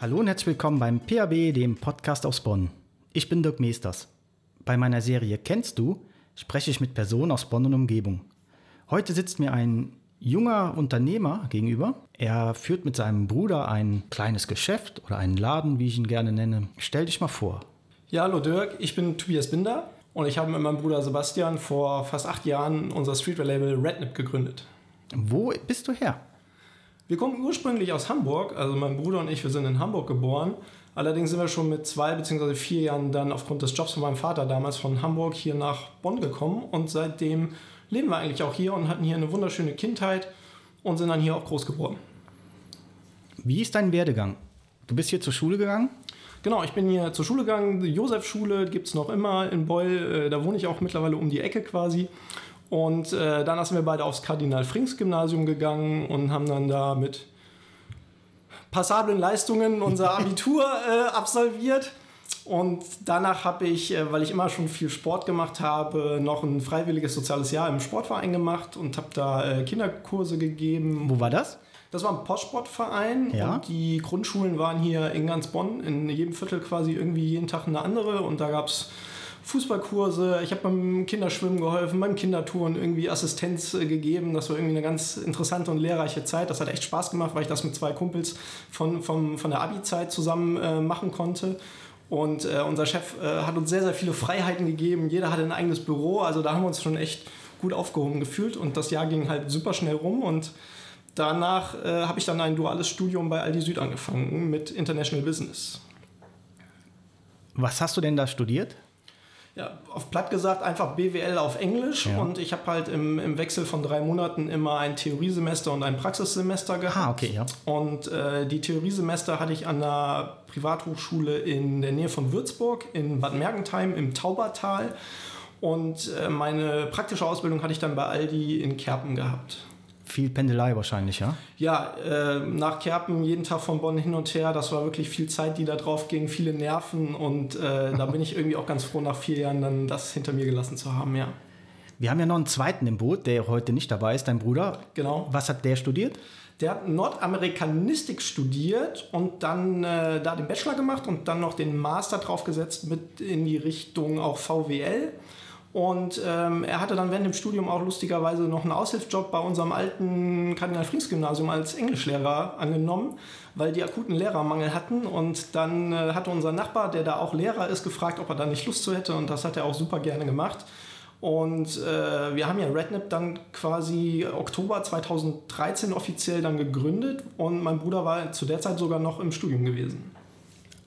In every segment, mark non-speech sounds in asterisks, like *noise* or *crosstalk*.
Hallo und herzlich willkommen beim PAB, dem Podcast aus Bonn. Ich bin Dirk Meesters. Bei meiner Serie Kennst du spreche ich mit Personen aus Bonn und Umgebung. Heute sitzt mir ein junger Unternehmer gegenüber. Er führt mit seinem Bruder ein kleines Geschäft oder einen Laden, wie ich ihn gerne nenne. Stell dich mal vor. Ja, hallo Dirk, ich bin Tobias Binder und ich habe mit meinem Bruder Sebastian vor fast acht Jahren unser Streetwear-Label Rednip gegründet. Wo bist du her? Wir kommen ursprünglich aus Hamburg, also mein Bruder und ich, wir sind in Hamburg geboren. Allerdings sind wir schon mit zwei bzw. vier Jahren dann aufgrund des Jobs von meinem Vater damals von Hamburg hier nach Bonn gekommen und seitdem leben wir eigentlich auch hier und hatten hier eine wunderschöne Kindheit und sind dann hier auch groß geworden. Wie ist dein Werdegang? Du bist hier zur Schule gegangen? Genau, ich bin hier zur Schule gegangen. Die Josef-Schule gibt es noch immer in Beul. Äh, da wohne ich auch mittlerweile um die Ecke quasi. Und äh, danach sind wir beide aufs Kardinal-Frings-Gymnasium gegangen und haben dann da mit passablen Leistungen unser *laughs* Abitur äh, absolviert. Und danach habe ich, äh, weil ich immer schon viel Sport gemacht habe, noch ein freiwilliges soziales Jahr im Sportverein gemacht und habe da äh, Kinderkurse gegeben. Wo war das? Das war ein Postsportverein Ja. und die Grundschulen waren hier in ganz Bonn, in jedem Viertel quasi irgendwie jeden Tag eine andere und da gab es Fußballkurse, ich habe beim Kinderschwimmen geholfen, beim Kindertouren irgendwie Assistenz äh, gegeben. Das war irgendwie eine ganz interessante und lehrreiche Zeit. Das hat echt Spaß gemacht, weil ich das mit zwei Kumpels von, vom, von der Abi-Zeit zusammen äh, machen konnte. Und äh, unser Chef äh, hat uns sehr, sehr viele Freiheiten gegeben. Jeder hatte ein eigenes Büro. Also da haben wir uns schon echt gut aufgehoben gefühlt. Und das Jahr ging halt super schnell rum. Und danach äh, habe ich dann ein duales Studium bei Aldi Süd angefangen mit International Business. Was hast du denn da studiert? Ja, auf platt gesagt einfach BWL auf Englisch Ja. und ich habe halt im, im Wechsel von drei Monaten immer ein Theoriesemester und ein Praxissemester gehabt. Ah, okay, ja. Und äh, die Theoriesemester hatte ich an einer Privathochschule in der Nähe von Würzburg in Bad Mergentheim im Taubertal und äh, meine praktische Ausbildung hatte ich dann bei Aldi in Kerpen gehabt. Viel Pendelei wahrscheinlich, ja? Ja, äh, nach Kerpen jeden Tag von Bonn hin und her, das war wirklich viel Zeit, die da drauf ging, viele Nerven und äh, da bin ich irgendwie auch ganz froh, nach vier Jahren dann das hinter mir gelassen zu haben, ja. Wir haben ja noch einen zweiten im Boot, der heute nicht dabei ist, dein Bruder. Genau. Was hat der studiert? Der hat Nordamerikanistik studiert und dann äh, da den Bachelor gemacht und dann noch den Master draufgesetzt mit in die Richtung auch VWL. Und ähm, er hatte dann während dem Studium auch lustigerweise noch einen Aushilfsjob bei unserem alten Kardinal-Frings-Gymnasium als Englischlehrer angenommen, weil die akuten Lehrermangel hatten. Und dann äh, hatte unser Nachbar, der da auch Lehrer ist, gefragt, ob er da nicht Lust zu hätte. Und das hat er auch super gerne gemacht. Und äh, wir haben ja Rednip dann quasi Oktober 2013 offiziell dann gegründet und mein Bruder war zu der Zeit sogar noch im Studium gewesen.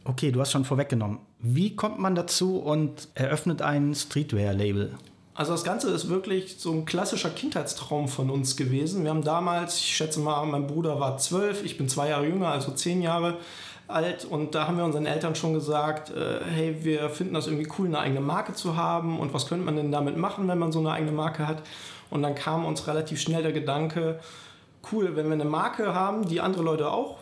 Okay, du hast schon vorweggenommen. Wie kommt man dazu und eröffnet ein Streetwear-Label? Also das Ganze ist wirklich so ein klassischer Kindheitstraum von uns gewesen. Wir haben damals, ich schätze mal, mein Bruder war zwölf, ich bin zwei Jahre jünger, also zehn Jahre alt. Und da haben wir unseren Eltern schon gesagt, äh, hey, wir finden das irgendwie cool, eine eigene Marke zu haben. Und was könnte man denn damit machen, wenn man so eine eigene Marke hat? Und dann kam uns relativ schnell der Gedanke, cool, wenn wir eine Marke haben, die andere Leute auch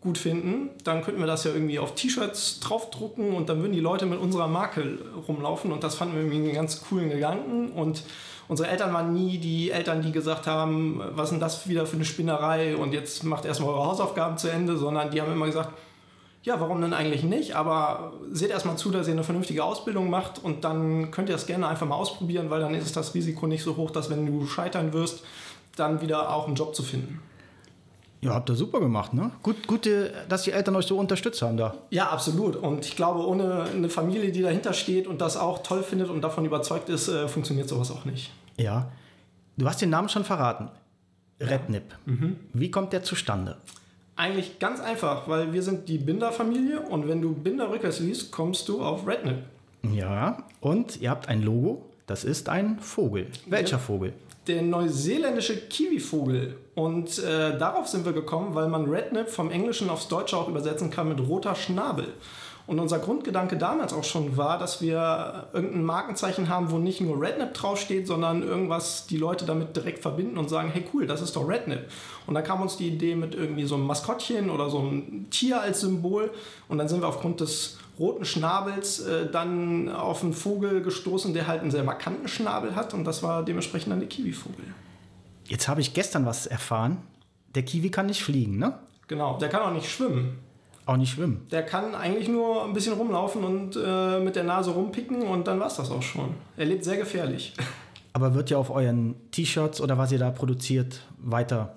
gut finden, dann könnten wir das ja irgendwie auf T-Shirts draufdrucken und dann würden die Leute mit unserer Marke rumlaufen und das fanden wir irgendwie einen ganz coolen Gedanken und unsere Eltern waren nie die Eltern, die gesagt haben, was ist denn das wieder für eine Spinnerei und jetzt macht erstmal eure Hausaufgaben zu Ende, sondern die haben immer gesagt, ja, warum denn eigentlich nicht? Aber seht erstmal zu, dass ihr eine vernünftige Ausbildung macht und dann könnt ihr das gerne einfach mal ausprobieren, weil dann ist das Risiko nicht so hoch, dass wenn du scheitern wirst, dann wieder auch einen Job zu finden. Ja, habt ihr super gemacht, ne? Gut, gute, dass die Eltern euch so unterstützt haben da. Ja, absolut. Und ich glaube, ohne eine Familie, die dahinter steht und das auch toll findet und davon überzeugt ist, äh, funktioniert sowas auch nicht. Ja. Du hast den Namen schon verraten. Rednip. Wie kommt der zustande? Eigentlich ganz einfach, weil wir sind die Binder-Familie und wenn du Binder rückwärts liest, kommst du auf Rednip. Ja, und ihr habt ein Logo. Das ist ein Vogel. Welcher Ja. Vogel? Der neuseeländische Kiwivogel. Und äh, darauf sind wir gekommen, weil man Rednip vom Englischen aufs Deutsche auch übersetzen kann mit roter Schnabel. Und unser Grundgedanke damals auch schon war, dass wir irgendein Markenzeichen haben, wo nicht nur Rednip draufsteht, sondern irgendwas die Leute damit direkt verbinden und sagen, hey cool, das ist doch Rednip. Und dann kam uns die Idee mit irgendwie so einem Maskottchen oder so einem Tier als Symbol. Und dann sind wir aufgrund des roten Schnabels äh, dann auf einen Vogel gestoßen, der halt einen sehr markanten Schnabel hat und das war dementsprechend dann der Kiwivogel. Jetzt habe ich gestern was erfahren. Der Kiwi kann nicht fliegen, ne? Genau, der kann auch nicht schwimmen. Auch nicht schwimmen. Der kann eigentlich nur ein bisschen rumlaufen und äh, mit der Nase rumpicken und dann war es das auch schon. Er lebt sehr gefährlich. *laughs* Aber wird ja auf euren T-Shirts oder was ihr da produziert weiter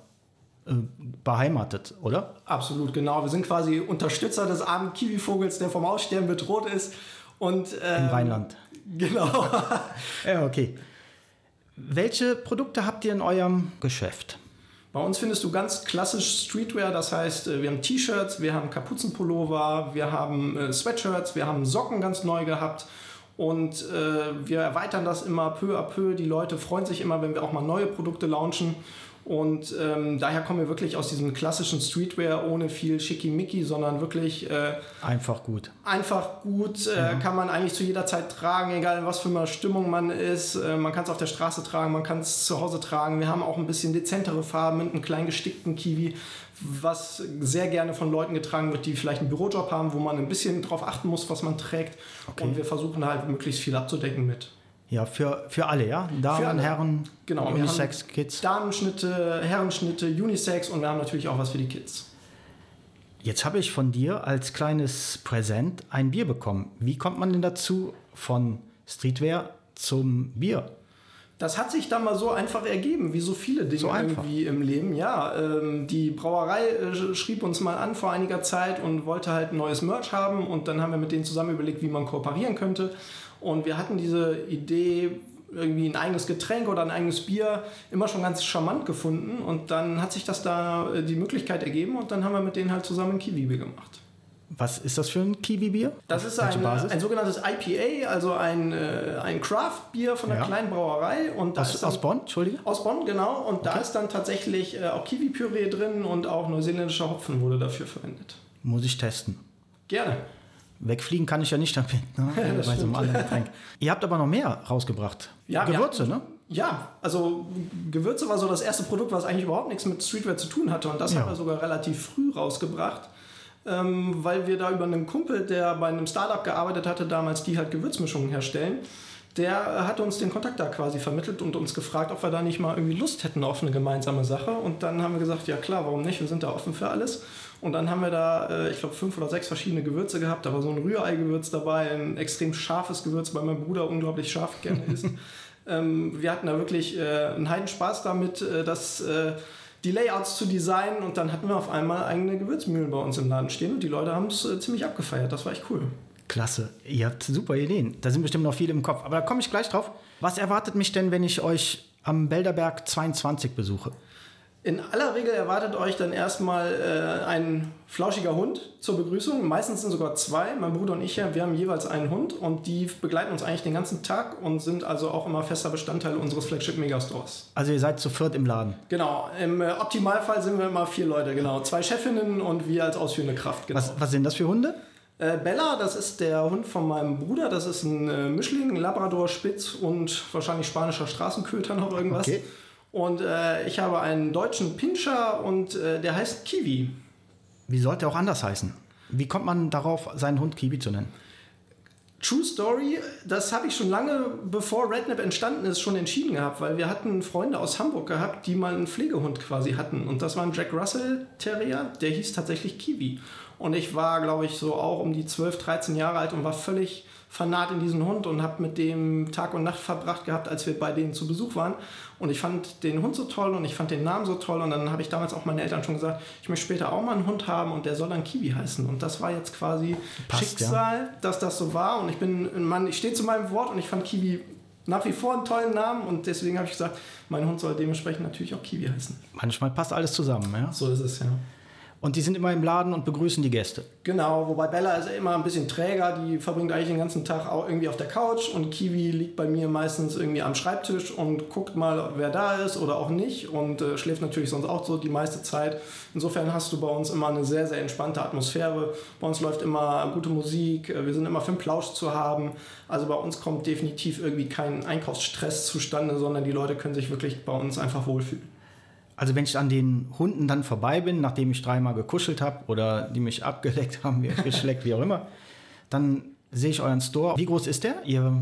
beheimatet, oder? Absolut, genau. Wir sind quasi Unterstützer des armen Kiwivogels, der vom Aussterben bedroht ist. Und, ähm, Im Rheinland. Genau. *laughs* *laughs* ja, okay. Welche Produkte habt ihr in eurem Geschäft? Bei uns findest du ganz klassisch Streetwear, das heißt, äh, wir haben T-Shirts, wir haben Kapuzenpullover, wir haben äh, Sweatshirts, wir haben Socken ganz neu gehabt und äh, wir erweitern das immer peu à peu. Die Leute freuen sich immer, wenn wir auch mal neue Produkte launchen. Und ähm, daher kommen wir wirklich aus diesem klassischen Streetwear ohne viel Schickimicki, sondern wirklich äh, einfach gut. Einfach gut, äh, mhm. kann man eigentlich zu jeder Zeit tragen, egal in was für einer Stimmung man ist. Äh, man kann es auf der Straße tragen, man kann es zu Hause tragen. Wir haben auch ein bisschen dezentere Farben mit einem kleinen gestickten Kiwi, was sehr gerne von Leuten getragen wird, die vielleicht einen Bürojob haben, wo man ein bisschen drauf achten muss, was man trägt. Okay. Und wir versuchen halt möglichst viel abzudecken mit. Ja, für, für alle, ja? Damen, alle. Herren, genau, Unisex, Kids. Damenschnitte, Herrenschnitte, Unisex und wir haben natürlich auch was für die Kids. Jetzt habe ich von dir als kleines Präsent ein Bier bekommen. Wie kommt man denn dazu von Streetwear zum Bier? Das hat sich dann mal so einfach ergeben, wie so viele Dinge so irgendwie im Leben. Ja, ähm, die Brauerei äh, schrieb uns mal an vor einiger Zeit und wollte halt ein neues Merch haben und dann haben wir mit denen zusammen überlegt, wie man kooperieren könnte. Und wir hatten diese Idee, irgendwie ein eigenes Getränk oder ein eigenes Bier immer schon ganz charmant gefunden. Und dann hat sich das da äh, die Möglichkeit ergeben und dann haben wir mit denen halt zusammen ein Kiwi-Bier gemacht. Was ist das für ein Kiwi-Bier? Das ist ein, ein sogenanntes IPA, also ein, äh, ein Craft-Bier von einer ja. kleinen Brauerei. Und aus, dann, aus Bonn, Entschuldige? Aus Bonn, genau. Und okay. da ist dann tatsächlich äh, auch Kiwi-Püree drin und auch neuseeländischer Hopfen wurde dafür verwendet. Muss ich testen. Gerne. Wegfliegen kann ich ja nicht damit, ne? *laughs* bei so einem anderen Getränk. Ihr habt aber noch mehr rausgebracht. Ja, Gewürze, hatten, ne? Ja, also Gewürze war so das erste Produkt, was eigentlich überhaupt nichts mit Streetwear zu tun hatte. Und das ja. haben wir sogar relativ früh rausgebracht, ähm, weil wir da über einen Kumpel, der bei einem Startup gearbeitet hatte, damals die halt Gewürzmischungen herstellen, der hat uns den Kontakt da quasi vermittelt und uns gefragt, ob wir da nicht mal irgendwie Lust hätten auf eine gemeinsame Sache. Und dann haben wir gesagt, ja klar, warum nicht? Wir sind da offen für alles. Und dann haben wir da, äh, ich glaube, fünf oder sechs verschiedene Gewürze gehabt. Da war so ein Rührei-Gewürz dabei, ein extrem scharfes Gewürz, weil mein Bruder unglaublich scharf gerne isst. *laughs* ähm, wir hatten da wirklich äh, einen heiden Spaß damit, äh, das, äh, die Layouts zu designen. Und dann hatten wir auf einmal eigene Gewürzmühlen bei uns im Laden stehen. Und die Leute haben es äh, ziemlich abgefeiert. Das war echt cool. Klasse. Ihr habt super Ideen. Da sind bestimmt noch viele im Kopf. Aber da komme ich gleich drauf. Was erwartet mich denn, wenn ich euch am Belderberg 22 besuche? In aller Regel erwartet euch dann erstmal äh, ein flauschiger Hund zur Begrüßung. Meistens sind sogar zwei. Mein Bruder und ich, wir haben jeweils einen Hund und die begleiten uns eigentlich den ganzen Tag und sind also auch immer fester Bestandteil unseres Flagship Megastores. Also ihr seid zu viert im Laden? Genau. Im äh, Optimalfall sind wir immer vier Leute, genau. Zwei Chefinnen und wir als ausführende Kraft. Genau. Was, was sind das für Hunde? Äh, Bella, das ist der Hund von meinem Bruder. Das ist ein äh, Mischling, ein Labrador Spitz und wahrscheinlich spanischer Straßenköter noch irgendwas. Okay. Und äh, ich habe einen deutschen Pinscher und äh, der heißt Kiwi. Wie sollte er auch anders heißen? Wie kommt man darauf, seinen Hund Kiwi zu nennen? True Story, das habe ich schon lange bevor Rednap entstanden ist, schon entschieden gehabt, weil wir hatten Freunde aus Hamburg gehabt, die mal einen Pflegehund quasi hatten. Und das war ein Jack Russell Terrier, der hieß tatsächlich Kiwi. Und ich war, glaube ich, so auch um die 12, 13 Jahre alt und war völlig fanat in diesen Hund und habe mit dem Tag und Nacht verbracht gehabt, als wir bei denen zu Besuch waren. Und ich fand den Hund so toll und ich fand den Namen so toll. Und dann habe ich damals auch meinen Eltern schon gesagt, ich möchte später auch mal einen Hund haben und der soll dann Kiwi heißen. Und das war jetzt quasi Passt, Schicksal, ja. dass das so war. Und ich bin ein Mann, ich stehe zu meinem Wort und ich fand Kiwi nach wie vor einen tollen Namen und deswegen habe ich gesagt, mein Hund soll dementsprechend natürlich auch Kiwi heißen. Manchmal passt alles zusammen, ja? So ist es, ja. Und die sind immer im Laden und begrüßen die Gäste. Genau, wobei Bella ist immer ein bisschen träger, die verbringt eigentlich den ganzen Tag auch irgendwie auf der Couch und Kiwi liegt bei mir meistens irgendwie am Schreibtisch und guckt mal, wer da ist oder auch nicht und äh, schläft natürlich sonst auch so die meiste Zeit. Insofern hast du bei uns immer eine sehr, sehr entspannte Atmosphäre. Bei uns läuft immer gute Musik, äh, wir sind immer für den Plausch zu haben. Also bei uns kommt definitiv irgendwie kein Einkaufsstress zustande, sondern die Leute können sich wirklich bei uns einfach wohlfühlen. Also wenn ich an den Hunden dann vorbei bin, nachdem ich dreimal gekuschelt habe oder die mich abgeleckt haben, *laughs* geschleckt, wie auch immer, Dann sehe ich euren Store. Wie groß ist der? Ihr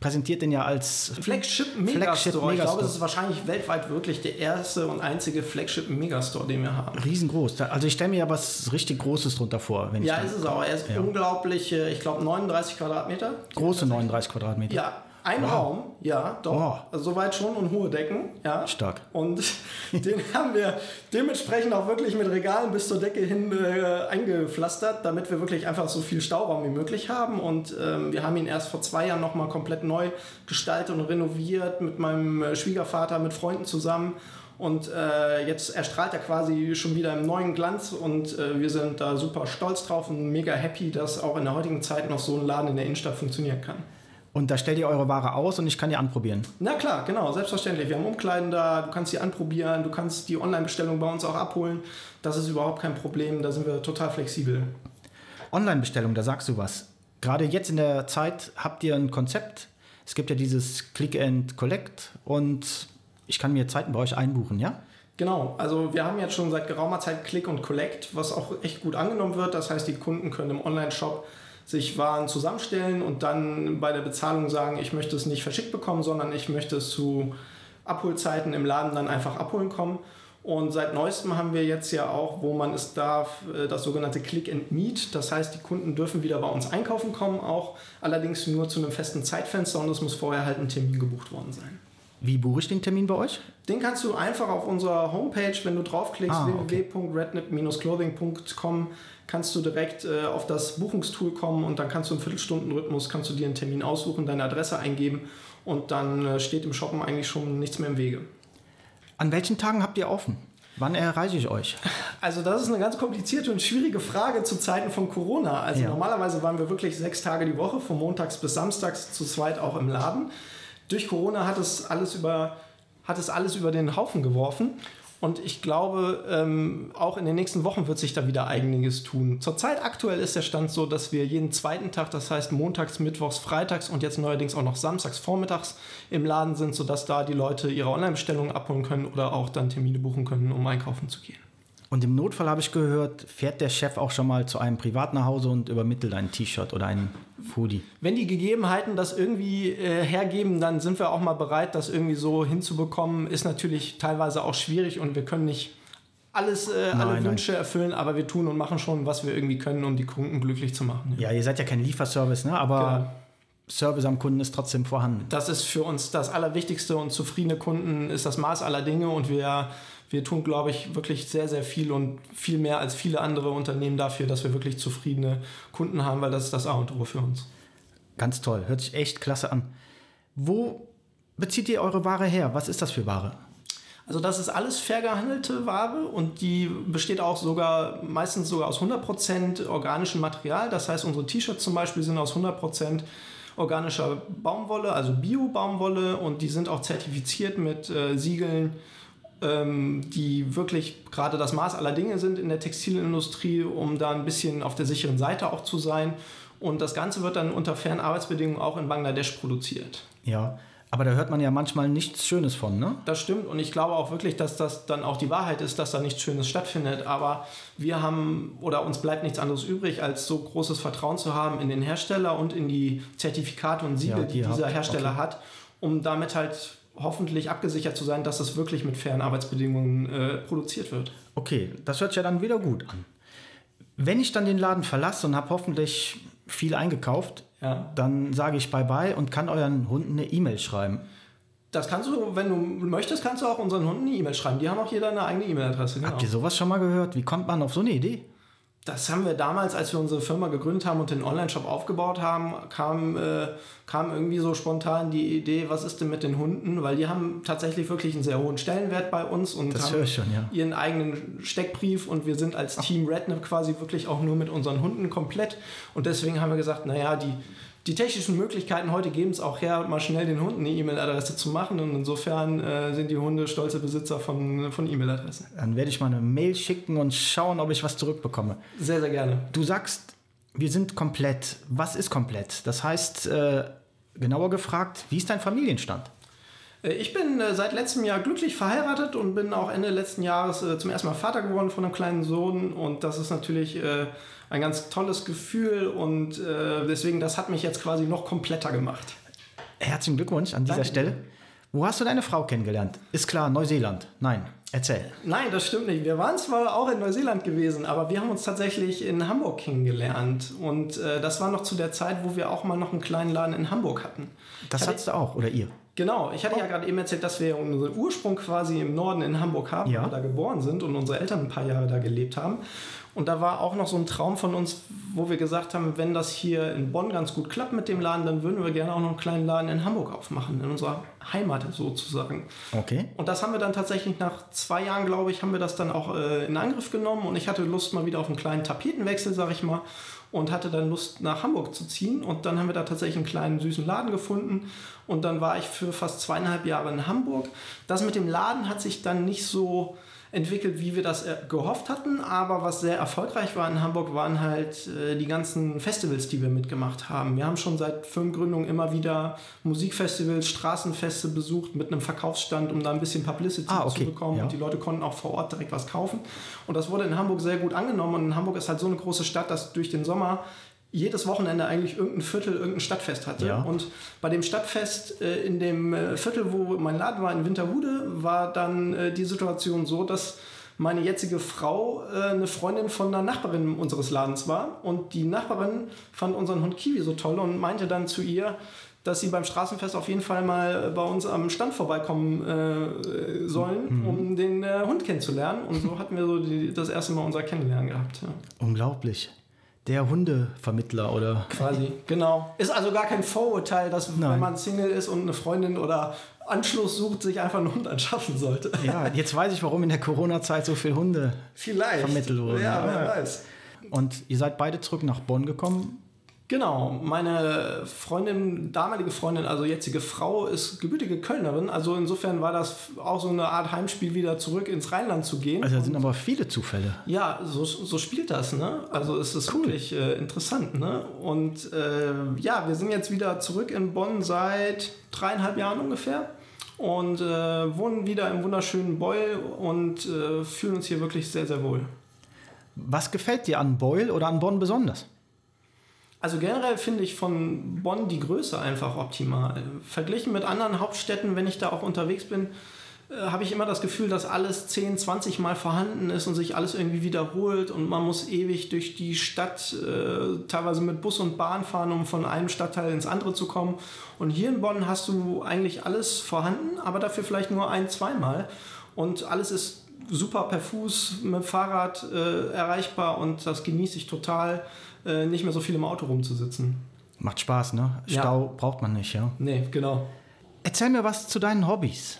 präsentiert den ja als Flagship Megastore. Flagship Ich glaube, Megastore. es ist wahrscheinlich weltweit wirklich der erste und einzige Flagship Megastore, den wir haben. riesengroß. Also ich stelle mir ja was richtig Großes drunter vor. Wenn Ja, ich ist es auch. Er ist unglaublich, äh, ich glaube, 39 Quadratmeter. große 39 Quadratmeter. Ja, ein Raum, ja, doch. Oh. Soweit schon und hohe Decken, ja. Stark. Und *laughs* den haben wir dementsprechend auch wirklich mit Regalen bis zur Decke hin äh, eingepflastert, damit wir wirklich einfach so viel Stauraum wie möglich haben. Und ähm, wir haben ihn erst vor zwei Jahren nochmal komplett neu gestaltet und renoviert mit meinem äh, Schwiegervater, mit Freunden zusammen. Und äh, jetzt erstrahlt er quasi schon wieder im neuen Glanz und äh, wir sind da super stolz drauf und mega happy, dass auch in der heutigen Zeit noch so ein Laden in der Innenstadt funktionieren kann. Und da stellt ihr eure Ware aus und ich kann die anprobieren. Na klar, genau, selbstverständlich. Wir haben Umkleiden da, du kannst die anprobieren, du kannst die Online-Bestellung bei uns auch abholen. Das ist überhaupt kein Problem, da sind wir total flexibel. Online-Bestellung, da sagst du was. Gerade jetzt in der Zeit habt ihr ein Konzept. Es gibt ja dieses Click and Collect und ich kann mir Zeiten bei euch einbuchen, ja? Genau, also wir haben jetzt schon seit geraumer Zeit Click und Collect, was auch echt gut angenommen wird. Das heißt, die Kunden können im Online-Shop sich Waren zusammenstellen und dann bei der Bezahlung sagen, ich möchte es nicht verschickt bekommen, sondern ich möchte es zu Abholzeiten im Laden dann einfach abholen kommen. Und seit neuestem haben wir jetzt ja auch, wo man es darf, äh, das sogenannte Click and Meet. Das heißt, die Kunden dürfen wieder bei uns einkaufen kommen, auch allerdings nur zu einem festen Zeitfenster und es muss vorher halt ein Termin gebucht worden sein. Wie buche ich den Termin bei euch? Den kannst du einfach auf unserer Homepage, wenn du draufklickst, Ah, okay. www.rednip-clothing.com, kannst du direkt äh, auf das Buchungstool kommen und dann kannst du im Viertelstundenrhythmus kannst du dir einen Termin aussuchen, deine Adresse eingeben und dann äh, steht im Shoppen eigentlich schon nichts mehr im Wege. An welchen Tagen habt ihr offen? Wann erreiche ich euch? *laughs* Also das ist eine ganz komplizierte und schwierige Frage zu Zeiten von Corona. Also Ja. normalerweise waren wir wirklich sechs Tage die Woche, von montags bis samstags zu zweit auch im Laden. Durch Corona hat es alles über, hat es alles über den Haufen geworfen. Und ich glaube, ähm, auch in den nächsten Wochen wird sich da wieder einiges tun. Zurzeit aktuell ist der Stand so, dass wir jeden zweiten Tag, das heißt montags, mittwochs, freitags und jetzt neuerdings auch noch samstags vormittags im Laden sind, sodass da die Leute ihre Online-Bestellungen abholen können oder auch dann Termine buchen können, um einkaufen zu gehen. Und im Notfall habe ich gehört, fährt der Chef auch schon mal zu einem Privat nach Hause und übermittelt ein T-Shirt oder ein Foodie. Wenn die Gegebenheiten das irgendwie äh, hergeben, dann sind wir auch mal bereit, das irgendwie so hinzubekommen. Ist natürlich teilweise auch schwierig und wir können nicht alles, äh, alle nein. Wünsche erfüllen, aber wir tun und machen schon, was wir irgendwie können, um die Kunden glücklich zu machen. Ja, ihr seid ja kein Lieferservice, ne? aber Genau. Service am Kunden ist trotzdem vorhanden. Das ist für uns das Allerwichtigste und zufriedene Kunden ist das Maß aller Dinge und wir, wir tun, glaube ich, wirklich sehr, sehr viel und viel mehr als viele andere Unternehmen dafür, dass wir wirklich zufriedene Kunden haben, weil das ist das A und O für uns. Ganz toll, hört sich echt klasse an. Wo bezieht ihr eure Ware her? Was ist das für Ware? Also das ist alles fair gehandelte Ware und die besteht auch sogar meistens sogar aus 100% organischem Material. Das heißt, unsere T-Shirts zum Beispiel sind aus 100% organischer Baumwolle, also Bio-Baumwolle und die sind auch zertifiziert mit äh, Siegeln, die wirklich gerade das Maß aller Dinge sind in der Textilindustrie, um da ein bisschen auf der sicheren Seite auch zu sein. Und das Ganze wird dann unter fairen Arbeitsbedingungen auch in Bangladesch produziert. Ja, aber da hört man ja manchmal nichts Schönes von, ne? Das stimmt und ich glaube auch wirklich, dass das dann auch die Wahrheit ist, dass da nichts Schönes stattfindet. Aber wir haben oder uns bleibt nichts anderes übrig, als so großes Vertrauen zu haben in den Hersteller und in die Zertifikate und Siegel, Ja, die, die dieser. Hersteller Okay. hat, um damit halt hoffentlich abgesichert zu sein, dass es wirklich mit fairen Arbeitsbedingungen äh, produziert wird. Okay, das hört sich ja dann wieder gut an. Wenn ich dann den Laden verlasse und habe hoffentlich viel eingekauft, Ja. dann sage ich Bye-bye und kann euren Hunden eine E-Mail schreiben. Das kannst du, wenn du möchtest, kannst du auch unseren Hunden eine E-Mail schreiben. Die haben auch jeder eine eigene E-Mail-Adresse. Genau. Habt ihr sowas schon mal gehört? Wie kommt man auf so eine Idee? Das haben wir damals, als wir unsere Firma gegründet haben und den Online-Shop aufgebaut haben, kam, äh, kam irgendwie so spontan die Idee, was ist denn mit den Hunden? Weil die haben tatsächlich wirklich einen sehr hohen Stellenwert bei uns und Das haben schon, ja. ihren eigenen Steckbrief und wir sind als Team Rednap quasi wirklich auch nur mit unseren Hunden komplett. Und deswegen haben wir gesagt, naja, die, die technischen Möglichkeiten heute geben es auch her, mal schnell den Hunden eine E-Mail-Adresse zu machen. Und insofern äh, sind die Hunde stolze Besitzer von, von E-Mail-Adressen. Dann werde ich mal eine Mail schicken und schauen, ob ich was zurückbekomme. Sehr, sehr gerne. Du sagst, wir sind komplett. Was ist komplett? Das heißt, äh, genauer gefragt, wie ist dein Familienstand? Äh, ich bin äh, seit letztem Jahr glücklich verheiratet und bin auch Ende letzten Jahres äh, zum ersten Mal Vater geworden von einem kleinen Sohn. Und das ist natürlich ein ganz tolles Gefühl und deswegen, das hat mich jetzt quasi noch kompletter gemacht. Herzlichen Glückwunsch an dieser Danke. Stelle. Wo hast du deine Frau kennengelernt? Ist klar, Neuseeland. Nein, erzähl. Nein, das stimmt nicht. Wir waren zwar auch in Neuseeland gewesen, aber wir haben uns tatsächlich in Hamburg kennengelernt. Und äh, das war noch zu der Zeit, wo wir auch mal noch einen kleinen Laden in Hamburg hatten. Das hattest du auch, oder ihr? Genau, ich hatte ja gerade eben erzählt, dass wir unseren Ursprung quasi im Norden in Hamburg haben, ja. wo wir da geboren sind und unsere Eltern ein paar Jahre da gelebt haben. Und da war auch noch so ein Traum von uns, wo wir gesagt haben, wenn das hier in Bonn ganz gut klappt mit dem Laden, dann würden wir gerne auch noch einen kleinen Laden in Hamburg aufmachen, in unserer Heimat sozusagen. Okay. Und das haben wir dann tatsächlich nach zwei Jahren, glaube ich, haben wir das dann auch äh, in Angriff genommen und ich hatte Lust mal wieder auf einen kleinen Tapetenwechsel, sag ich mal und hatte dann Lust nach Hamburg zu ziehen. Und dann haben wir da tatsächlich einen kleinen süßen Laden gefunden. Und dann war ich für fast zweieinhalb Jahre in Hamburg. Das mit dem Laden hat sich dann nicht so entwickelt, wie wir das äh, gehofft hatten. Aber was sehr erfolgreich war in Hamburg, waren halt äh, die ganzen Festivals, die wir mitgemacht haben. Wir haben schon seit Firmengründung immer wieder Musikfestivals, Straßenfeste besucht mit einem Verkaufsstand, um da ein bisschen Publicity ah, okay. zu bekommen. Ja. Und die Leute konnten auch vor Ort direkt was kaufen. Und das wurde in Hamburg sehr gut angenommen. Und Hamburg ist halt so eine große Stadt, dass durch den Sommer jedes Wochenende eigentlich irgendein Viertel, irgendein Stadtfest hatte. Ja. Und bei dem Stadtfest äh, in dem äh, Viertel, wo mein Laden war, in Winterhude, war dann äh, die Situation so, dass meine jetzige Frau äh, eine Freundin von einer Nachbarin unseres Ladens war. Und die Nachbarin fand unseren Hund Kiwi so toll und meinte dann zu ihr, dass sie beim Straßenfest auf jeden Fall mal bei uns am Stand vorbeikommen äh, sollen, mhm. um den äh, Hund kennenzulernen. Und so hatten wir so die, das erste Mal unser Kennenlernen gehabt. Ja. Unglaublich der Hundevermittler oder. Quasi, genau. Ist also gar kein Vorurteil, dass Nein. wenn man Single ist und eine Freundin oder Anschluss sucht, sich einfach einen Hund anschaffen sollte. Ja, jetzt weiß ich, warum in der Corona-Zeit so viele Hunde Vielleicht. vermittelt wurden. Ja, wer weiß. Und ihr seid beide zurück nach Bonn gekommen. Genau, meine Freundin, damalige Freundin, also jetzige Frau, ist gebürtige Kölnerin. Also insofern war das auch so eine Art Heimspiel, wieder zurück ins Rheinland zu gehen. Also da sind aber viele Zufälle. Ja, so, so spielt das. Ne? Also es ist cool. wirklich äh, interessant. Ne? Und äh, ja, wir sind jetzt wieder zurück in Bonn seit dreieinhalb Jahren ungefähr und äh, wohnen wieder im wunderschönen Beul und äh, fühlen uns hier wirklich sehr, sehr wohl. Was gefällt dir an Beul oder an Bonn besonders? Also generell finde ich von Bonn die Größe einfach optimal. Verglichen mit anderen Hauptstädten, wenn ich da auch unterwegs bin, äh, habe ich immer das Gefühl, dass alles 10, 20 Mal vorhanden ist und sich alles irgendwie wiederholt und man muss ewig durch die Stadt, äh, teilweise mit Bus und Bahn fahren, um von einem Stadtteil ins andere zu kommen. Und hier in Bonn hast du eigentlich alles vorhanden, aber dafür vielleicht nur ein, zweimal. Und alles ist super per Fuß, mit Fahrrad äh, erreichbar und das genieße ich total äh, nicht mehr so viel im Auto rumzusitzen. Macht Spaß, ne? Stau ja. braucht man nicht, ja? Nee, genau. Erzähl mir was zu deinen Hobbys.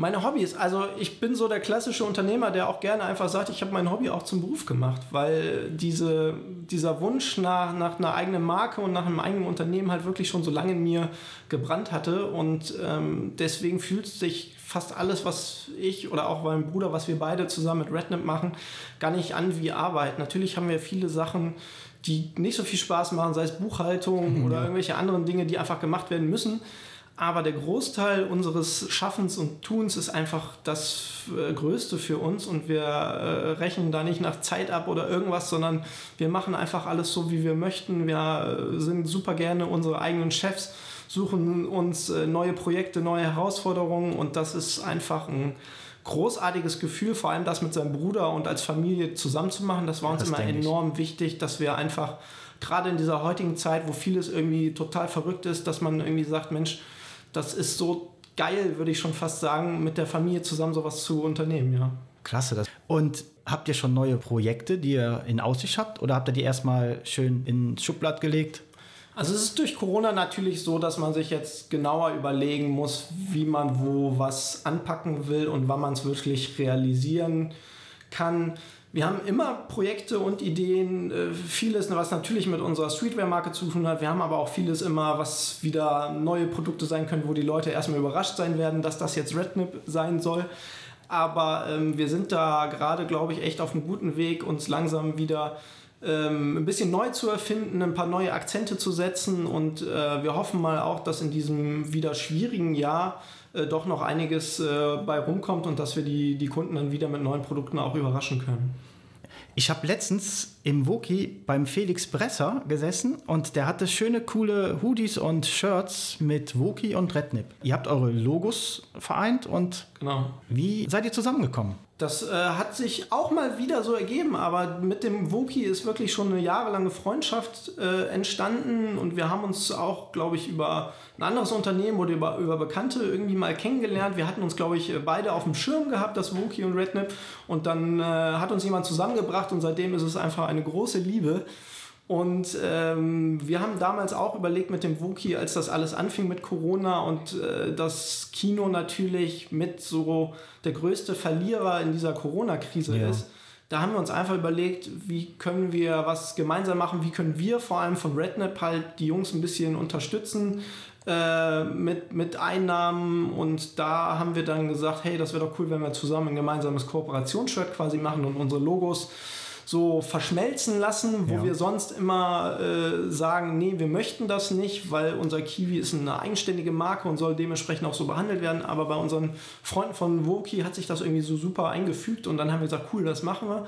Meine Hobbys, also ich bin so der klassische Unternehmer, der auch gerne einfach sagt, ich habe mein Hobby auch zum Beruf gemacht, weil diese, dieser Wunsch nach, nach einer eigenen Marke und nach einem eigenen Unternehmen halt wirklich schon so lange in mir gebrannt hatte und ähm, deswegen fühlt sich fast alles, was ich oder auch mein Bruder, was wir beide zusammen mit Rednap machen, gar nicht an wie Arbeit. Natürlich haben wir viele Sachen, die nicht so viel Spaß machen, sei es Buchhaltung oder ja. irgendwelche anderen Dinge, die einfach gemacht werden müssen. Aber der Großteil unseres Schaffens und Tuns ist einfach das äh, Größte für uns und wir äh, rechnen da nicht nach Zeit ab oder irgendwas, sondern wir machen einfach alles so, wie wir möchten. Wir äh, sind super gerne unsere eigenen Chefs, suchen uns neue Projekte, neue Herausforderungen und das ist einfach ein großartiges Gefühl, vor allem das mit seinem Bruder und als Familie zusammen zu machen. Das war uns das immer enorm ich. wichtig, dass wir einfach gerade in dieser heutigen Zeit, wo vieles irgendwie total verrückt ist, dass man irgendwie sagt, Mensch, das ist so geil, würde ich schon fast sagen, mit der Familie zusammen sowas zu unternehmen, ja. Klasse. Das. Und habt ihr schon neue Projekte, die ihr in Aussicht habt? Oder habt ihr die erstmal schön ins Schublad gelegt? Also es ist durch Corona natürlich so, dass man sich jetzt genauer überlegen muss, wie man wo was anpacken will und wann man es wirklich realisieren kann. Wir haben immer Projekte und Ideen, äh, vieles, was natürlich mit unserer Streetwear-Marke zu tun hat. Wir haben aber auch vieles immer, was wieder neue Produkte sein können, wo die Leute erstmal überrascht sein werden, dass das jetzt Rednip sein soll. Aber ähm, wir sind da gerade, glaube ich, echt auf einem guten Weg, uns langsam wieder ähm, ein bisschen neu zu erfinden, ein paar neue Akzente zu setzen und äh, wir hoffen mal auch, dass in diesem wieder schwierigen Jahr äh, doch noch einiges äh, bei rumkommt und dass wir die, die Kunden dann wieder mit neuen Produkten auch überraschen können. Ich habe letztens im Woki beim Felix Bresser gesessen und der hatte schöne, coole Hoodies und Shirts mit Woki und Rednip. Ihr habt eure Logos vereint und genau. wie seid ihr zusammengekommen? Das äh, hat sich auch mal wieder so ergeben, aber mit dem Woki ist wirklich schon eine jahrelange Freundschaft äh, entstanden und wir haben uns auch, glaube ich, über ein anderes Unternehmen oder über, über Bekannte irgendwie mal kennengelernt. Wir hatten uns, glaube ich, beide auf dem Schirm gehabt, das Woki und Rednip und dann äh, hat uns jemand zusammengebracht und seitdem ist es einfach eine große Liebe. Und ähm, wir haben damals auch überlegt mit dem Wookie, als das alles anfing mit Corona und äh, das Kino natürlich mit so der größte Verlierer in dieser Corona-Krise ja. ist. Da haben wir uns einfach überlegt, wie können wir was gemeinsam machen, wie können wir vor allem von Rednap halt die Jungs ein bisschen unterstützen äh, mit, mit Einnahmen und da haben wir dann gesagt, hey, das wäre doch cool, wenn wir zusammen ein gemeinsames Kooperationsshirt quasi machen und unsere Logos so verschmelzen lassen, wo ja. wir sonst immer äh, sagen, nee, wir möchten das nicht, weil unser Kiwi ist eine eigenständige Marke und soll dementsprechend auch so behandelt werden. Aber bei unseren Freunden von Woki hat sich das irgendwie so super eingefügt und dann haben wir gesagt, cool, das machen wir.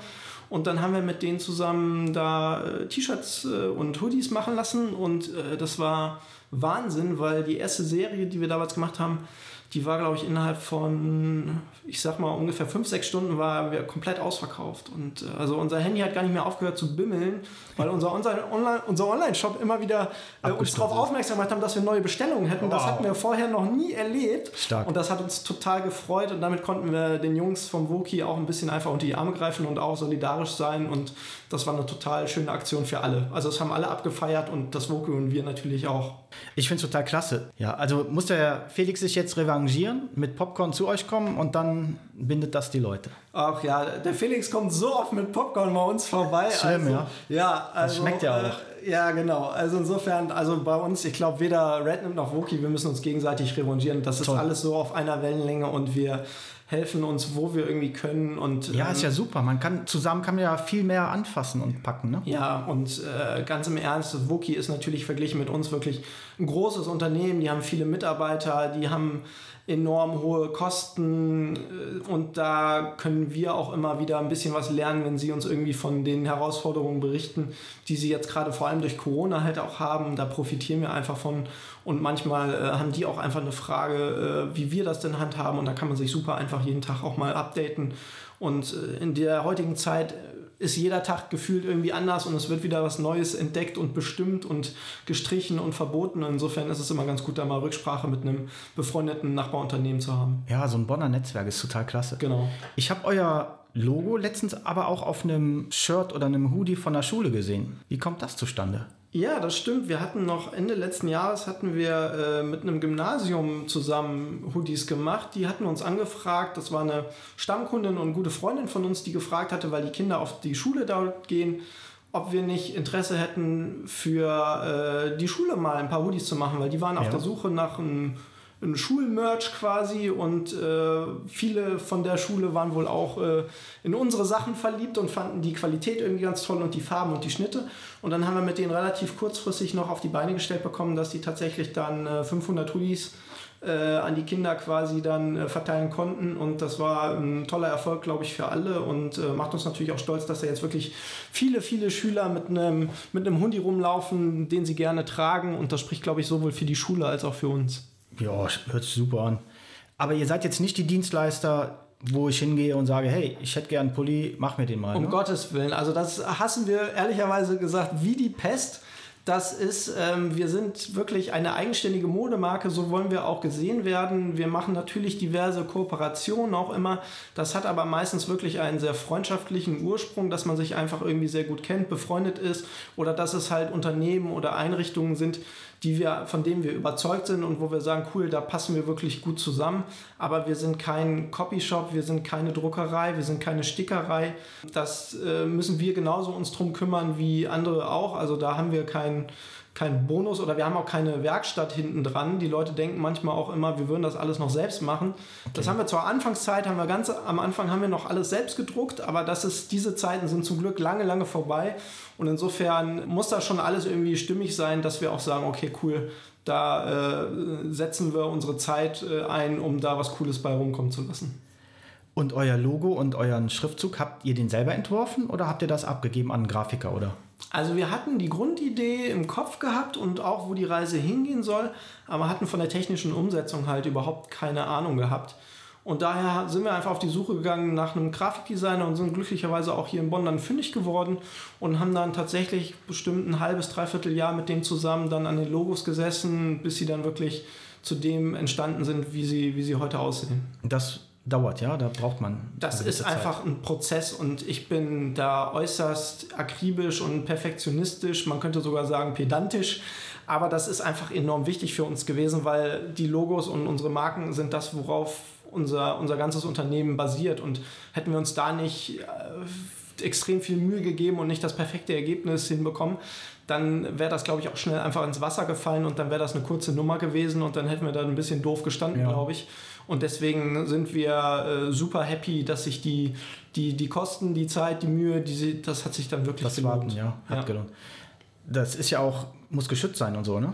Und dann haben wir mit denen zusammen da äh, T-Shirts äh, und Hoodies machen lassen und äh, das war Wahnsinn, weil die erste Serie, die wir damals gemacht haben, die war, glaube ich, innerhalb von, ich sag mal, ungefähr fünf, sechs Stunden war wir komplett ausverkauft. Und äh, also unser Handy hat gar nicht mehr aufgehört zu bimmeln, weil unser Online-Shop unser Online immer wieder äh, uns darauf aufmerksam gemacht haben, dass wir neue Bestellungen hätten. Wow. Das hatten wir vorher noch nie erlebt. Stark. Und das hat uns total gefreut. Und damit konnten wir den Jungs vom Woki auch ein bisschen einfach unter die Arme greifen und auch solidarisch sein. Und das war eine total schöne Aktion für alle. Also es haben alle abgefeiert und das Woki und wir natürlich auch. Ich finde es total klasse. Ja, also muss der Felix sich jetzt revanchieren, mit Popcorn zu euch kommen und dann bindet das die Leute. Ach ja, der Felix kommt so oft mit Popcorn bei uns vorbei. Schlimm, also, ja. Ja, also, das schmeckt ja auch. Äh, ja, genau. Also insofern, also bei uns, ich glaube, weder Rednip noch Wookie, wir müssen uns gegenseitig revanchieren. Das ist Toll. alles so auf einer Wellenlänge und wir helfen uns, wo wir irgendwie können. Und, ja, ähm, ist ja super. Man kann zusammen kann man ja viel mehr anfassen und packen. Ne? Ja, und äh, ganz im Ernst, Wookie ist natürlich verglichen mit uns wirklich ein großes Unternehmen. Die haben viele Mitarbeiter, die haben enorm hohe Kosten äh, und da können wir auch immer wieder ein bisschen was lernen, wenn sie uns irgendwie von den Herausforderungen berichten, die sie jetzt gerade vor allem durch Corona halt auch haben. Da profitieren wir einfach von und manchmal äh, haben die auch einfach eine Frage, äh, wie wir das denn handhaben und da kann man sich super einfach jeden Tag auch mal updaten und äh, in der heutigen Zeit ist jeder Tag gefühlt irgendwie anders und es wird wieder was Neues entdeckt und bestimmt und gestrichen und verboten. Insofern ist es immer ganz gut, da mal Rücksprache mit einem befreundeten Nachbarunternehmen zu haben. Ja, so ein Bonner Netzwerk ist total klasse. Genau. Ich habe euer Logo letztens aber auch auf einem Shirt oder einem Hoodie von der Schule gesehen. Wie kommt das zustande? Ja, das stimmt. Wir hatten noch Ende letzten Jahres hatten wir äh, mit einem Gymnasium zusammen Hoodies gemacht. Die hatten uns angefragt. Das war eine Stammkundin und gute Freundin von uns, die gefragt hatte, weil die Kinder auf die Schule dort gehen, ob wir nicht Interesse hätten, für äh, die Schule mal ein paar Hoodies zu machen, weil die waren ja. auf der Suche nach einem ein Schulmerch quasi und äh, viele von der Schule waren wohl auch äh, in unsere Sachen verliebt und fanden die Qualität irgendwie ganz toll und die Farben und die Schnitte. Und dann haben wir mit denen relativ kurzfristig noch auf die Beine gestellt bekommen, dass die tatsächlich dann äh, 500 Hoodies äh, an die Kinder quasi dann äh, verteilen konnten. Und das war ein toller Erfolg, glaube ich, für alle und äh, macht uns natürlich auch stolz, dass da jetzt wirklich viele, viele Schüler mit einem, mit einem Hundi rumlaufen, den sie gerne tragen. Und das spricht, glaube ich, sowohl für die Schule als auch für uns. Ja, hört sich super an. Aber ihr seid jetzt nicht die Dienstleister, wo ich hingehe und sage, hey, ich hätte gern einen Pulli, mach mir den mal. Um ne? Gottes Willen. Also das hassen wir ehrlicherweise gesagt wie die Pest. Das ist, ähm, wir sind wirklich eine eigenständige Modemarke, so wollen wir auch gesehen werden. Wir machen natürlich diverse Kooperationen auch immer. Das hat aber meistens wirklich einen sehr freundschaftlichen Ursprung, dass man sich einfach irgendwie sehr gut kennt, befreundet ist oder dass es halt Unternehmen oder Einrichtungen sind, die wir, von denen wir überzeugt sind und wo wir sagen, cool, da passen wir wirklich gut zusammen. Aber wir sind kein Copyshop, wir sind keine Druckerei, wir sind keine Stickerei. Das äh, müssen wir genauso uns drum kümmern wie andere auch. Also da haben wir kein, kein Bonus oder wir haben auch keine Werkstatt hinten dran. Die Leute denken manchmal auch immer, wir würden das alles noch selbst machen. Okay. Das haben wir zur Anfangszeit, haben wir ganz am Anfang haben wir noch alles selbst gedruckt, aber das ist, diese Zeiten sind zum Glück lange, lange vorbei. Und insofern muss das schon alles irgendwie stimmig sein, dass wir auch sagen, okay, cool, da äh, setzen wir unsere Zeit äh, ein, um da was Cooles bei rumkommen zu lassen. Und euer Logo und euren Schriftzug, habt ihr den selber entworfen oder habt ihr das abgegeben an einen Grafiker, oder? Also wir hatten die Grundidee im Kopf gehabt und auch, wo die Reise hingehen soll, aber hatten von der technischen Umsetzung halt überhaupt keine Ahnung gehabt. Und daher sind wir einfach auf die Suche gegangen nach einem Grafikdesigner und sind glücklicherweise auch hier in Bonn dann fündig geworden und haben dann tatsächlich bestimmt ein halbes, dreiviertel Jahr mit dem zusammen dann an den Logos gesessen, bis sie dann wirklich zu dem entstanden sind, wie sie, wie sie heute aussehen. Das dauert, ja, da braucht man. Das ist einfach Zeit. ein Prozess und ich bin da äußerst akribisch und perfektionistisch, man könnte sogar sagen pedantisch, aber das ist einfach enorm wichtig für uns gewesen, weil die Logos und unsere Marken sind das, worauf unser, unser ganzes Unternehmen basiert und hätten wir uns da nicht äh, extrem viel Mühe gegeben und nicht das perfekte Ergebnis hinbekommen, dann wäre das, glaube ich, auch schnell einfach ins Wasser gefallen und dann wäre das eine kurze Nummer gewesen und dann hätten wir da ein bisschen doof gestanden, ja. glaube ich. Und deswegen sind wir äh, super happy, dass sich die, die, die Kosten, die Zeit, die Mühe, die, das hat sich dann wirklich das gelohnt. Warten, ja, hat ja. gelohnt. Das ist ja auch, muss geschützt sein und so, ne?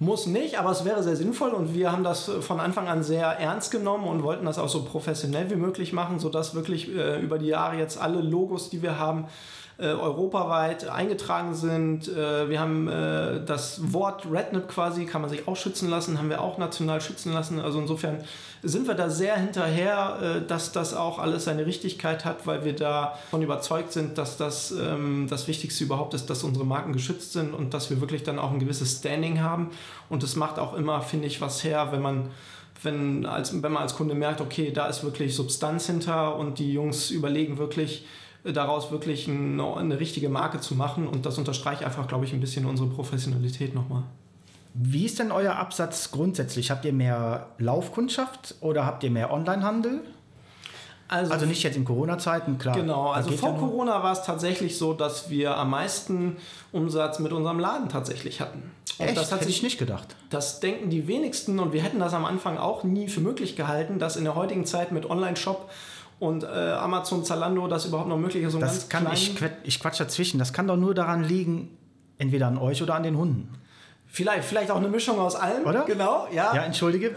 Muss nicht, aber es wäre sehr sinnvoll und wir haben das von Anfang an sehr ernst genommen und wollten das auch so professionell wie möglich machen, sodass wirklich äh, über die Jahre jetzt alle Logos, die wir haben, europaweit eingetragen sind. Äh, wir haben äh, das Wort RedNip quasi, kann man sich auch schützen lassen, haben wir auch national schützen lassen. Also insofern sind wir da sehr hinterher, äh, dass das auch alles seine Richtigkeit hat, weil wir davon überzeugt sind, dass das ähm, das Wichtigste überhaupt ist, dass unsere Marken geschützt sind und dass wir wirklich dann auch ein gewisses Standing haben. Und es macht auch immer, finde ich, was her, wenn man wenn, als, wenn man als Kunde merkt, okay, da ist wirklich Substanz hinter und die Jungs überlegen wirklich, daraus wirklich ein, eine richtige Marke zu machen. Und das unterstreicht einfach, glaube ich, ein bisschen unsere Professionalität nochmal. Wie ist denn euer Absatz grundsätzlich? Habt ihr mehr Laufkundschaft oder habt ihr mehr Onlinehandel? Also, also nicht jetzt in Corona-Zeiten, klar. Genau, also vor ja Corona war es tatsächlich so, dass wir am meisten Umsatz mit unserem Laden tatsächlich hatten. Und Echt? das hat Hätte sich nicht gedacht. Das denken die wenigsten und wir hätten das am Anfang auch nie für möglich gehalten, dass in der heutigen Zeit mit Online-Shop und äh, Amazon, Zalando das überhaupt noch möglich ist. So das kann ich, ich quatsch dazwischen. Das kann doch nur daran liegen, entweder an euch oder an den Hunden. Vielleicht, vielleicht auch eine Mischung aus allem. Oder? Genau, ja. Ja, entschuldige.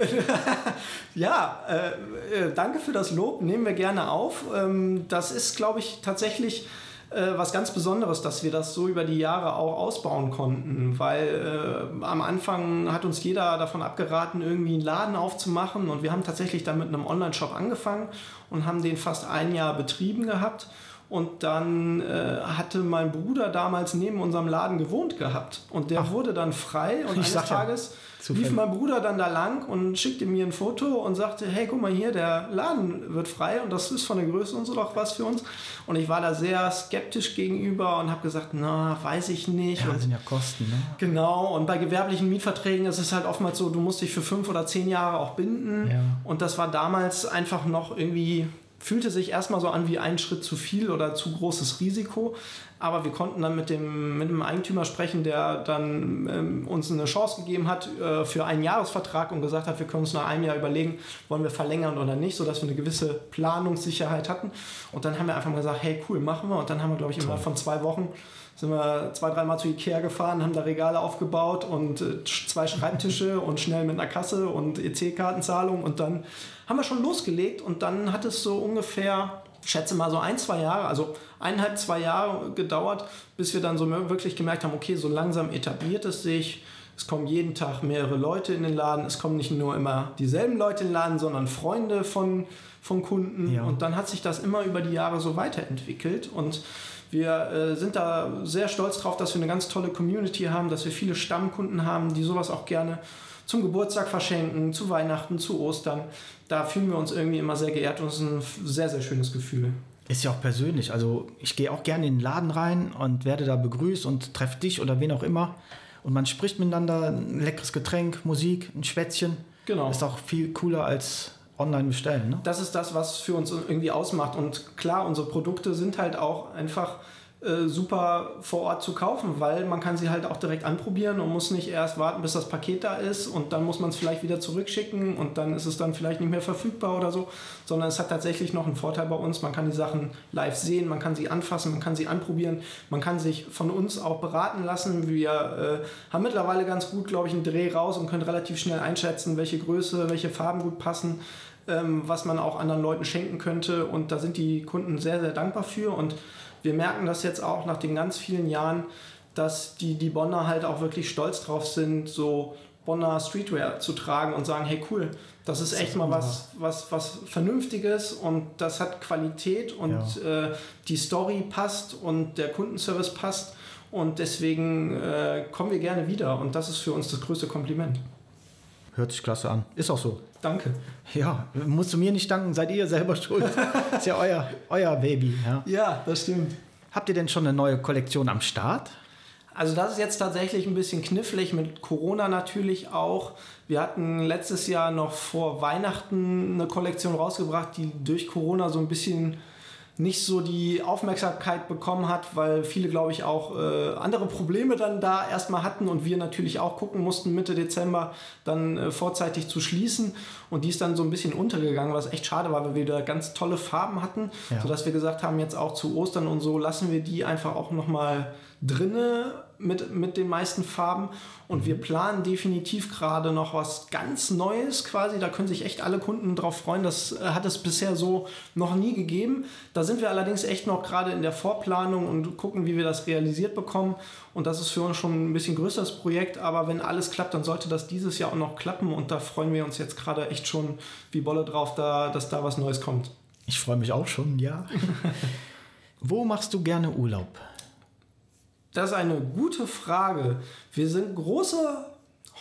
*laughs* ja, äh, äh, danke für das Lob. Nehmen wir gerne auf. Ähm, das ist, glaube ich, tatsächlich äh, was ganz Besonderes, dass wir das so über die Jahre auch ausbauen konnten, weil äh, am Anfang hat uns jeder davon abgeraten, irgendwie einen Laden aufzumachen und wir haben tatsächlich dann mit einem Online-Shop angefangen und haben den fast ein Jahr betrieben gehabt. Und dann äh, hatte mein Bruder damals neben unserem Laden gewohnt gehabt. Und der Ach, wurde dann frei. Und eines Tages Zufällig. lief mein Bruder dann da lang und schickte mir ein Foto und sagte, hey, guck mal hier, der Laden wird frei und das ist von der Größe und so doch was für uns. Und ich war da sehr skeptisch gegenüber und habe gesagt, na, weiß ich nicht. Ja, das sind ja Kosten, ne? Genau, und bei gewerblichen Mietverträgen ist es halt oftmals so, du musst dich für fünf oder zehn Jahre auch binden. Ja. Und das war damals einfach noch irgendwie fühlte sich erstmal so an wie ein Schritt zu viel oder zu großes Risiko. Aber wir konnten dann mit dem, mit dem Eigentümer sprechen, der dann ähm, uns eine Chance gegeben hat äh, für einen Jahresvertrag und gesagt hat, wir können uns nach einem Jahr überlegen, wollen wir verlängern oder nicht, sodass wir eine gewisse Planungssicherheit hatten. Und dann haben wir einfach mal gesagt, hey cool, machen wir. Und dann haben wir, glaube ich, immer von zwei Wochen sind wir zwei, dreimal zu Ikea gefahren, haben da Regale aufgebaut und äh, zwei Schreibtische und schnell mit einer Kasse und EC-Kartenzahlung und dann haben wir schon losgelegt und dann hat es so ungefähr, schätze mal so ein, zwei Jahre, also eineinhalb, zwei Jahre gedauert, bis wir dann so wirklich gemerkt haben, okay, so langsam etabliert es sich. Es kommen jeden Tag mehrere Leute in den Laden. Es kommen nicht nur immer dieselben Leute in den Laden, sondern Freunde von, von Kunden. Ja. Und dann hat sich das immer über die Jahre so weiterentwickelt. Und wir äh, sind da sehr stolz drauf, dass wir eine ganz tolle Community haben, dass wir viele Stammkunden haben, die sowas auch gerne zum Geburtstag verschenken, zu Weihnachten, zu Ostern. Da fühlen wir uns irgendwie immer sehr geehrt und es ist ein sehr, sehr schönes Gefühl. Ist ja auch persönlich. Also ich gehe auch gerne in den Laden rein und werde da begrüßt und treffe dich oder wen auch immer. Und man spricht miteinander, ein leckeres Getränk, Musik, ein Schwätzchen. Genau. Ist auch viel cooler als online bestellen. Ne? Das ist das, was für uns irgendwie ausmacht. Und klar, unsere Produkte sind halt auch einfach äh, super vor Ort zu kaufen, weil man kann sie halt auch direkt anprobieren und muss nicht erst warten, bis das Paket da ist und dann muss man es vielleicht wieder zurückschicken und dann ist es dann vielleicht nicht mehr verfügbar oder so, sondern es hat tatsächlich noch einen Vorteil bei uns. Man kann die Sachen live sehen, man kann sie anfassen, man kann sie anprobieren, man kann sich von uns auch beraten lassen. Wir äh, haben mittlerweile ganz gut, glaube ich, einen Dreh raus und können relativ schnell einschätzen, welche Größe, welche Farben gut passen, ähm, was man auch anderen Leuten schenken könnte und da sind die Kunden sehr, sehr dankbar für und wir merken das jetzt auch nach den ganz vielen Jahren, dass die, die Bonner halt auch wirklich stolz drauf sind, so Bonner Streetwear zu tragen und sagen, hey cool, das ist das echt mal was, was, was Vernünftiges und das hat Qualität und ja. äh, die Story passt und der Kundenservice passt und deswegen äh, kommen wir gerne wieder und das ist für uns das größte Kompliment. Hört sich klasse an. Ist auch so. Danke. Ja, musst du mir nicht danken, seid ihr selber schuld. *laughs* ist ja euer, euer Baby. Ja. ja, das stimmt. Habt ihr denn schon eine neue Kollektion am Start? Also das ist jetzt tatsächlich ein bisschen knifflig mit Corona natürlich auch. Wir hatten letztes Jahr noch vor Weihnachten eine Kollektion rausgebracht, die durch Corona so ein bisschen nicht so die Aufmerksamkeit bekommen hat, weil viele, glaube ich, auch äh, andere Probleme dann da erstmal hatten und wir natürlich auch gucken mussten, Mitte Dezember dann äh, vorzeitig zu schließen. Und die ist dann so ein bisschen untergegangen, was echt schade war, weil wir da ganz tolle Farben hatten, ja. sodass wir gesagt haben, jetzt auch zu Ostern und so lassen wir die einfach auch nochmal drinne mit, mit den meisten Farben. Und wir planen definitiv gerade noch was ganz Neues quasi. Da können sich echt alle Kunden drauf freuen. Das äh, hat es bisher so noch nie gegeben. Da sind wir allerdings echt noch gerade in der Vorplanung und gucken, wie wir das realisiert bekommen. Und das ist für uns schon ein bisschen größeres Projekt. Aber wenn alles klappt, dann sollte das dieses Jahr auch noch klappen. Und da freuen wir uns jetzt gerade echt schon wie Bolle drauf, da, dass da was Neues kommt. Ich freue mich auch schon, ja. *laughs* Wo machst du gerne Urlaub? Das ist eine gute Frage. Wir sind große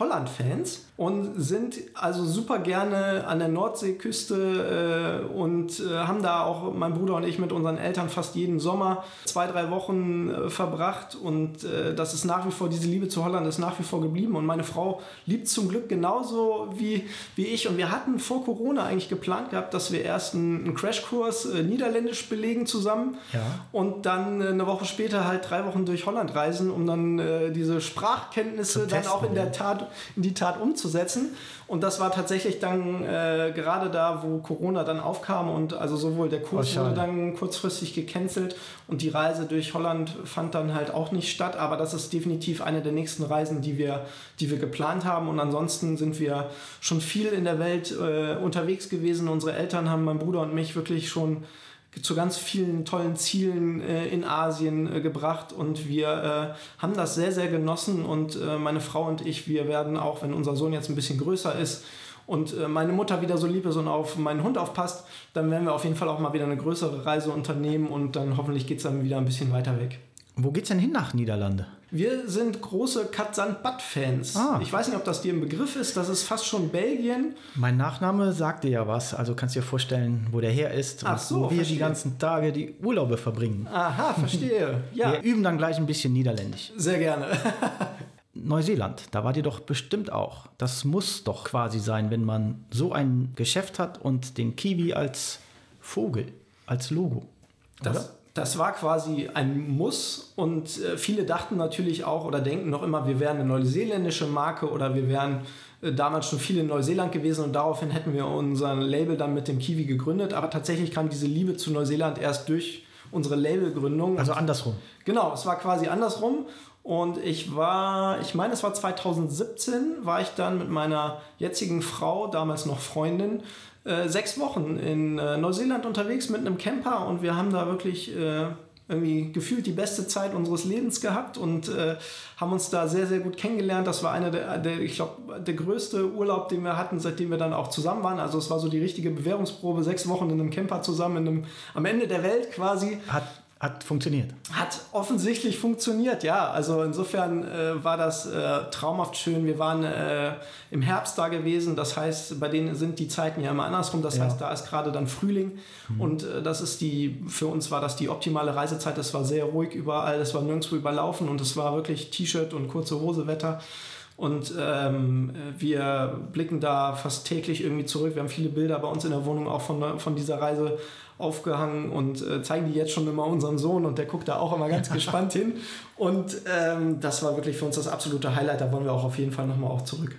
Holland-Fans und sind also super gerne an der Nordseeküste äh, und äh, haben da auch mein Bruder und ich mit unseren Eltern fast jeden Sommer zwei, drei Wochen äh, verbracht. Und äh, das ist nach wie vor, diese Liebe zu Holland ist nach wie vor geblieben. Und meine Frau liebt zum Glück genauso wie, wie ich. Und wir hatten vor Corona eigentlich geplant gehabt, dass wir erst einen, einen Crashkurs äh, Niederländisch belegen zusammen. Ja. und dann äh, eine Woche später halt drei Wochen durch Holland reisen, um dann diese Sprachkenntnisse dann auch in der Tat, in die Tat umzusetzen. Und das war tatsächlich dann äh, gerade da, wo Corona dann aufkam und also sowohl der Kurs oh, wurde dann kurzfristig gecancelt und die Reise durch Holland fand dann halt auch nicht statt. Aber das ist definitiv eine der nächsten Reisen, die wir, die wir geplant haben. Und ansonsten sind wir schon viel in der Welt äh, unterwegs gewesen. Unsere Eltern haben mein Bruder und mich wirklich schon zu ganz vielen tollen Zielen äh, in Asien äh, gebracht und wir äh, haben das sehr, sehr genossen und äh, meine Frau und ich, wir werden auch, wenn unser Sohn jetzt ein bisschen größer ist und äh, meine Mutter wieder so lieb ist und auf meinen Hund aufpasst, dann werden wir auf jeden Fall auch mal wieder eine größere Reise unternehmen und dann hoffentlich geht es dann wieder ein bisschen weiter weg. Wo geht's denn hin nach Niederlande? Wir sind große Katzand-Bad-Fans. Ah. Ich weiß nicht, ob das dir ein Begriff ist. Das ist fast schon Belgien. Mein Nachname sagt dir ja was. Also kannst du dir vorstellen, wo der her ist Ach so, wo wir verstehe. die ganzen Tage die Urlaube verbringen. Aha, verstehe. *laughs* Ja. Wir üben dann gleich ein bisschen Niederländisch. Sehr gerne. *laughs* Neuseeland, da war dir doch bestimmt auch. Das muss doch quasi sein, wenn man so ein Geschäft hat und den Kiwi als Vogel, als Logo. Das, das war quasi ein Muss und äh, viele dachten natürlich auch oder denken noch immer, wir wären eine neuseeländische Marke oder wir wären äh, damals schon viel in Neuseeland gewesen und daraufhin hätten wir unser Label dann mit dem Kiwi gegründet. Aber tatsächlich kam diese Liebe zu Neuseeland erst durch unsere Labelgründung. Also andersrum. Genau, es war quasi andersrum. Und ich war, ich meine, es war 2017, war ich dann mit meiner jetzigen Frau, damals noch Freundin, äh, sechs Wochen in äh, Neuseeland unterwegs mit einem Camper und wir haben da wirklich äh, irgendwie gefühlt die beste Zeit unseres Lebens gehabt und äh, haben uns da sehr, sehr gut kennengelernt. Das war einer der, der ich glaube, der größte Urlaub, den wir hatten, seitdem wir dann auch zusammen waren. Also es war so die richtige Bewährungsprobe, sechs Wochen in einem Camper zusammen, in einem, am Ende der Welt quasi. Hat hat funktioniert. Hat offensichtlich funktioniert, ja. Also insofern äh, war das äh, traumhaft schön. Wir waren äh, im Herbst da gewesen. Das heißt, bei denen sind die Zeiten ja immer andersrum. Das ja. heißt, da ist gerade dann Frühling. Mhm. Und äh, das ist die, für uns war das die optimale Reisezeit. Es war sehr ruhig überall. Es war nirgendwo überlaufen und es war wirklich T-Shirt und kurze Hose Wetter. Und ähm, wir blicken da fast täglich irgendwie zurück. Wir haben viele Bilder bei uns in der Wohnung auch von, von dieser Reise aufgehangen und äh, zeigen die jetzt schon immer unserem Sohn und der guckt da auch immer ganz *laughs* gespannt hin. Und ähm, das war wirklich für uns das absolute Highlight. Da wollen wir auch auf jeden Fall nochmal auch zurück.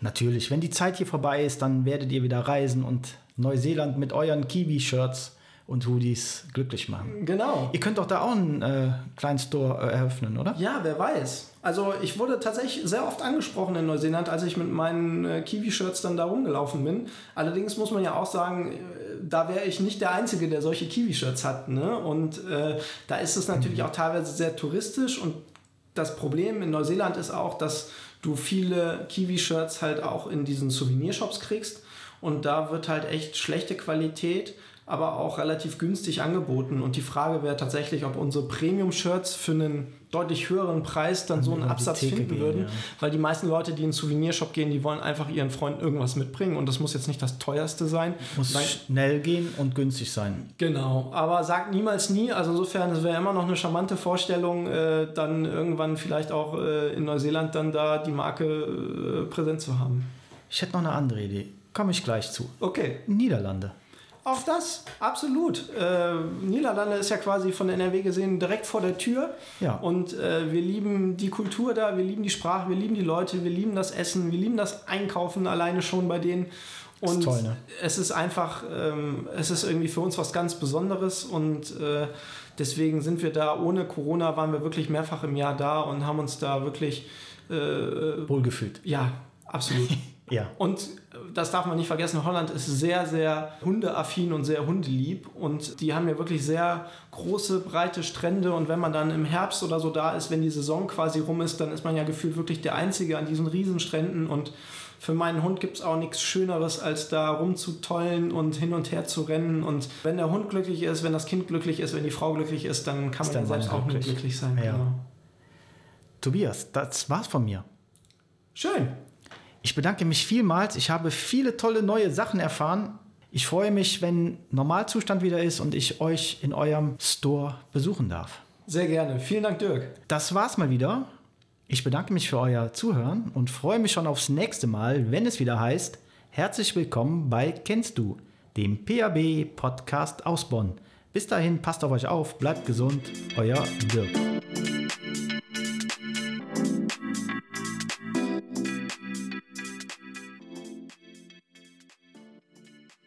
Natürlich, wenn die Zeit hier vorbei ist, dann werdet ihr wieder reisen und Neuseeland mit euren Kiwi-Shirts und Hoodies glücklich machen. Genau. Ihr könnt doch da auch einen äh, kleinen Store äh, eröffnen, oder? Ja, wer weiß. Also ich wurde tatsächlich sehr oft angesprochen in Neuseeland, als ich mit meinen äh, Kiwi-Shirts dann da rumgelaufen bin. Allerdings muss man ja auch sagen, äh, da wäre ich nicht der Einzige, der solche Kiwi-Shirts hat. Ne? Und äh, da ist es natürlich mhm. auch teilweise sehr touristisch. Und das Problem in Neuseeland ist auch, dass du viele Kiwi-Shirts halt auch in diesen Souvenirshops kriegst. Und da wird halt echt schlechte Qualität aber auch relativ günstig angeboten. Und die Frage wäre tatsächlich, ob unsere Premium-Shirts für einen deutlich höheren Preis dann so einen Absatz finden gehen, würden. Ja. Weil die meisten Leute, die in den Souvenirshop gehen, die wollen einfach ihren Freunden irgendwas mitbringen. Und das muss jetzt nicht das teuerste sein. Muss Weil, schnell gehen und günstig sein. Genau. Aber sagt niemals nie. Also insofern, es wäre immer noch eine charmante Vorstellung, äh, dann irgendwann vielleicht auch äh, in Neuseeland dann da die Marke äh, präsent zu haben. Ich hätte noch eine andere Idee. Komme ich gleich zu. Okay. Niederlande. Auch das, absolut. Äh, Niederlande ist ja quasi von NRW gesehen direkt vor der Tür. Ja. Und äh, wir lieben die Kultur da, wir lieben die Sprache, wir lieben die Leute, wir lieben das Essen, wir lieben das Einkaufen alleine schon bei denen. Und ist toll, ne? es ist einfach, ähm, es ist irgendwie für uns was ganz Besonderes und äh, deswegen sind wir da, ohne Corona waren wir wirklich mehrfach im Jahr da und haben uns da wirklich äh, wohlgefühlt. Ja, absolut. *laughs* Ja. Und das darf man nicht vergessen, Holland ist sehr, sehr hundeaffin und sehr hundelieb. Und die haben ja wirklich sehr große, breite Strände. Und wenn man dann im Herbst oder so da ist, wenn die Saison quasi rum ist, dann ist man ja gefühlt wirklich der Einzige an diesen Riesenstränden. Und für meinen Hund gibt es auch nichts Schöneres, als da rumzutollen und hin und her zu rennen. Und wenn der Hund glücklich ist, wenn das Kind glücklich ist, wenn die Frau glücklich ist, dann kann ist man ja selbst auch glücklich. glücklich sein. Ja. Genau. Tobias, das war's von mir. Schön. Ich bedanke mich vielmals. Ich habe viele tolle neue Sachen erfahren. Ich freue mich, wenn Normalzustand wieder ist und ich euch in eurem Store besuchen darf. Sehr gerne. Vielen Dank, Dirk. Das war's mal wieder. Ich bedanke mich für euer Zuhören und freue mich schon aufs nächste Mal, wenn es wieder heißt: Herzlich willkommen bei Kennst du, dem PAB Podcast aus Bonn. Bis dahin, passt auf euch auf, bleibt gesund, euer Dirk.